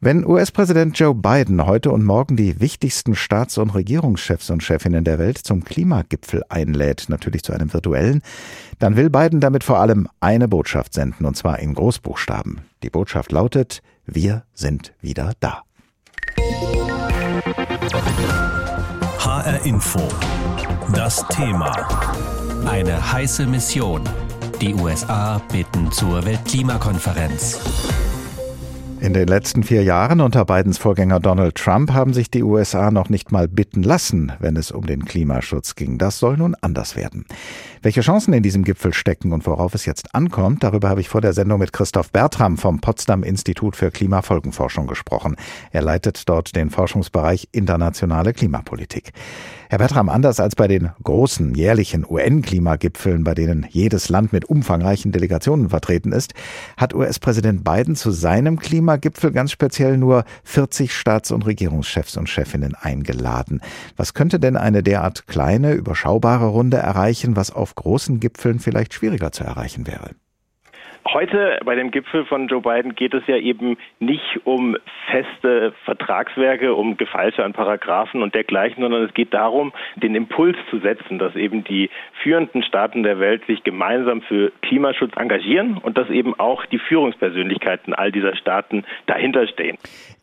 Wenn US-Präsident Joe Biden heute und morgen die wichtigsten Staats- und Regierungschefs und Chefinnen der Welt zum Klimagipfel einlädt, natürlich zu einem virtuellen, dann will Biden damit vor allem eine Botschaft senden, und zwar in Großbuchstaben. Die Botschaft lautet, wir sind wieder da. HR Info. Das Thema. Eine heiße Mission. Die USA bitten zur Weltklimakonferenz. In den letzten vier Jahren unter Bidens Vorgänger Donald Trump haben sich die USA noch nicht mal bitten lassen, wenn es um den Klimaschutz ging. Das soll nun anders werden. Welche Chancen in diesem Gipfel stecken und worauf es jetzt ankommt, darüber habe ich vor der Sendung mit Christoph Bertram vom Potsdam Institut für Klimafolgenforschung gesprochen. Er leitet dort den Forschungsbereich internationale Klimapolitik. Herr Bertram, anders als bei den großen jährlichen UN-Klimagipfeln, bei denen jedes Land mit umfangreichen Delegationen vertreten ist, hat US-Präsident Biden zu seinem Klimagipfel ganz speziell nur 40 Staats- und Regierungschefs und Chefinnen eingeladen. Was könnte denn eine derart kleine, überschaubare Runde erreichen, was auf großen Gipfeln vielleicht schwieriger zu erreichen wäre? Heute bei dem Gipfel von Joe Biden geht es ja eben nicht um feste Vertragswerke, um Gefalsche an Paragraphen und dergleichen, sondern es geht darum, den Impuls zu setzen, dass eben die führenden Staaten der Welt sich gemeinsam für Klimaschutz engagieren und dass eben auch die Führungspersönlichkeiten all dieser Staaten dahinter stehen.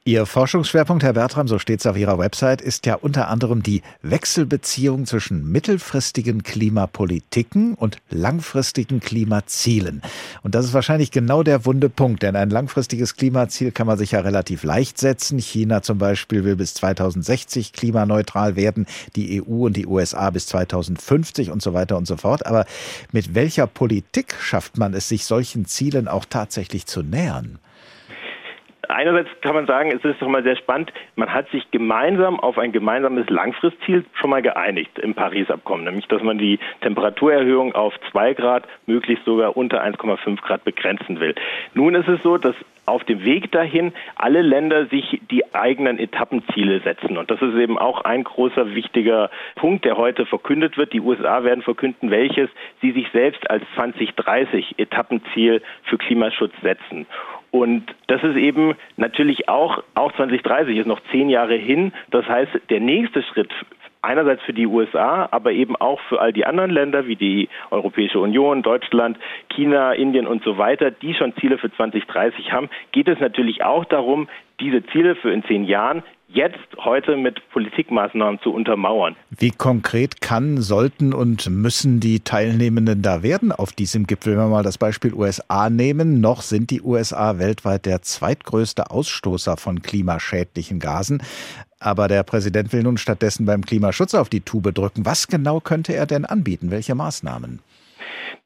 Ihr Forschungsschwerpunkt, Herr Bertram, so steht es auf Ihrer Website, ist ja unter anderem die Wechselbeziehung zwischen mittelfristigen Klimapolitiken und langfristigen Klimazielen. Und das ist wahrscheinlich genau der wunde Punkt, denn ein langfristiges Klimaziel kann man sich ja relativ leicht setzen. China zum Beispiel will bis 2060 klimaneutral werden, die EU und die USA bis 2050 und so weiter und so fort. Aber mit welcher Politik schafft man es, sich solchen Zielen auch tatsächlich zu nähern? Einerseits kann man sagen, es ist doch mal sehr spannend, man hat sich gemeinsam auf ein gemeinsames Langfristziel schon mal geeinigt im Paris-Abkommen, nämlich dass man die Temperaturerhöhung auf zwei Grad, möglichst sogar unter 1,5 Grad begrenzen will. Nun ist es so, dass auf dem Weg dahin alle Länder sich die eigenen Etappenziele setzen. Und das ist eben auch ein großer wichtiger Punkt, der heute verkündet wird. Die USA werden verkünden, welches sie sich selbst als 2030 Etappenziel für Klimaschutz setzen. Und das ist eben natürlich auch, auch 2030 ist noch zehn Jahre hin. Das heißt, der nächste Schritt einerseits für die USA, aber eben auch für all die anderen Länder wie die Europäische Union, Deutschland, China, Indien und so weiter, die schon Ziele für 2030 haben, geht es natürlich auch darum, diese Ziele für in zehn Jahren jetzt heute mit Politikmaßnahmen zu untermauern. Wie konkret kann, sollten und müssen die Teilnehmenden da werden auf diesem Gipfel? Wenn wir mal das Beispiel USA nehmen, noch sind die USA weltweit der zweitgrößte Ausstoßer von klimaschädlichen Gasen. Aber der Präsident will nun stattdessen beim Klimaschutz auf die Tube drücken. Was genau könnte er denn anbieten? Welche Maßnahmen?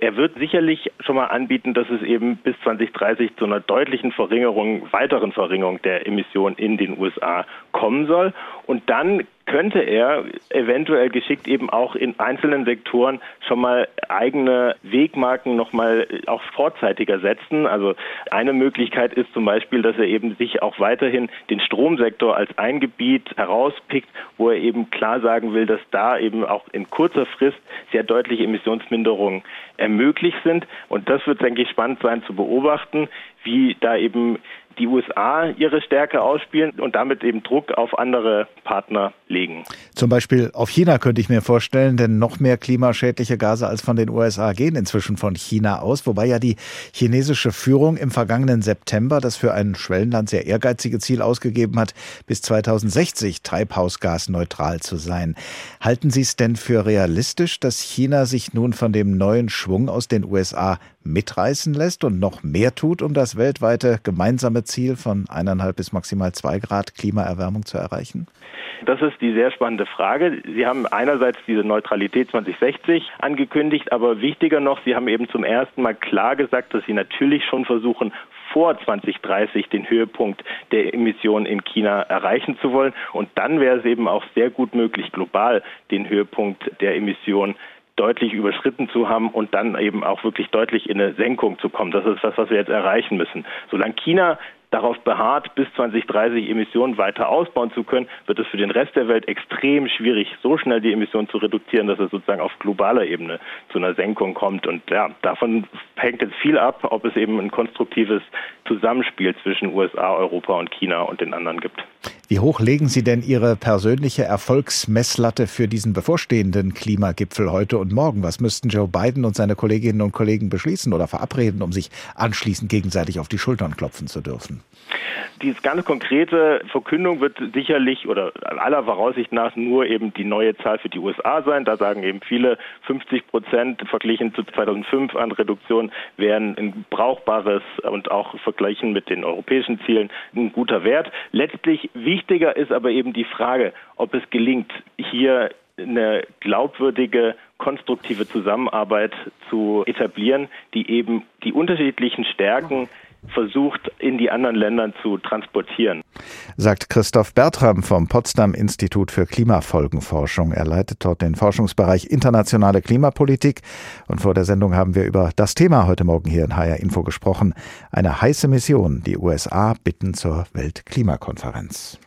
Er wird sicherlich schon mal anbieten, dass es eben bis 2030 zu einer deutlichen Verringerung, weiteren Verringerung der Emissionen in den USA kommen soll. Und dann könnte er eventuell geschickt eben auch in einzelnen Sektoren schon mal eigene Wegmarken noch mal auch vorzeitiger setzen. Also eine Möglichkeit ist zum Beispiel, dass er eben sich auch weiterhin den Stromsektor als ein Gebiet herauspickt, wo er eben klar sagen will, dass da eben auch in kurzer Frist sehr deutliche Emissionsminderungen ermöglicht sind. Und das wird, denke ich, spannend sein zu beobachten, wie da eben die USA ihre Stärke ausspielen und damit eben Druck auf andere Partner legen. Zum Beispiel auf China könnte ich mir vorstellen, denn noch mehr klimaschädliche Gase als von den USA gehen inzwischen von China aus, wobei ja die chinesische Führung im vergangenen September das für ein Schwellenland sehr ehrgeizige Ziel ausgegeben hat, bis 2060 treibhausgasneutral zu sein. Halten Sie es denn für realistisch, dass China sich nun von dem neuen Schwung aus den USA mitreißen lässt und noch mehr tut, um das weltweite gemeinsame Ziel von eineinhalb bis maximal zwei Grad Klimaerwärmung zu erreichen? Das ist die sehr spannende Frage. Sie haben einerseits diese Neutralität 2060 angekündigt, aber wichtiger noch, Sie haben eben zum ersten Mal klar gesagt, dass Sie natürlich schon versuchen, vor 2030 den Höhepunkt der Emissionen in China erreichen zu wollen. Und dann wäre es eben auch sehr gut möglich, global den Höhepunkt der Emissionen deutlich überschritten zu haben und dann eben auch wirklich deutlich in eine Senkung zu kommen. Das ist das, was wir jetzt erreichen müssen. Solange China darauf beharrt, bis 2030 Emissionen weiter ausbauen zu können, wird es für den Rest der Welt extrem schwierig, so schnell die Emissionen zu reduzieren, dass es sozusagen auf globaler Ebene zu einer Senkung kommt. Und ja, davon hängt jetzt viel ab, ob es eben ein konstruktives Zusammenspiel zwischen USA, Europa und China und den anderen gibt. Wie hoch legen Sie denn Ihre persönliche Erfolgsmesslatte für diesen bevorstehenden Klimagipfel heute und morgen? Was müssten Joe Biden und seine Kolleginnen und Kollegen beschließen oder verabreden, um sich anschließend gegenseitig auf die Schultern klopfen zu dürfen? Diese ganz konkrete Verkündung wird sicherlich oder aller Voraussicht nach nur eben die neue Zahl für die USA sein. Da sagen eben viele, 50 Prozent verglichen zu 2005 an Reduktion wären ein brauchbares und auch vergleichen mit den europäischen Zielen ein guter Wert. Letztlich wichtiger ist aber eben die Frage, ob es gelingt, hier eine glaubwürdige, konstruktive Zusammenarbeit zu etablieren, die eben die unterschiedlichen Stärken versucht, in die anderen Länder zu transportieren. Sagt Christoph Bertram vom Potsdam Institut für Klimafolgenforschung. Er leitet dort den Forschungsbereich internationale Klimapolitik. Und vor der Sendung haben wir über das Thema heute Morgen hier in HR Info gesprochen. Eine heiße Mission. Die USA bitten zur Weltklimakonferenz.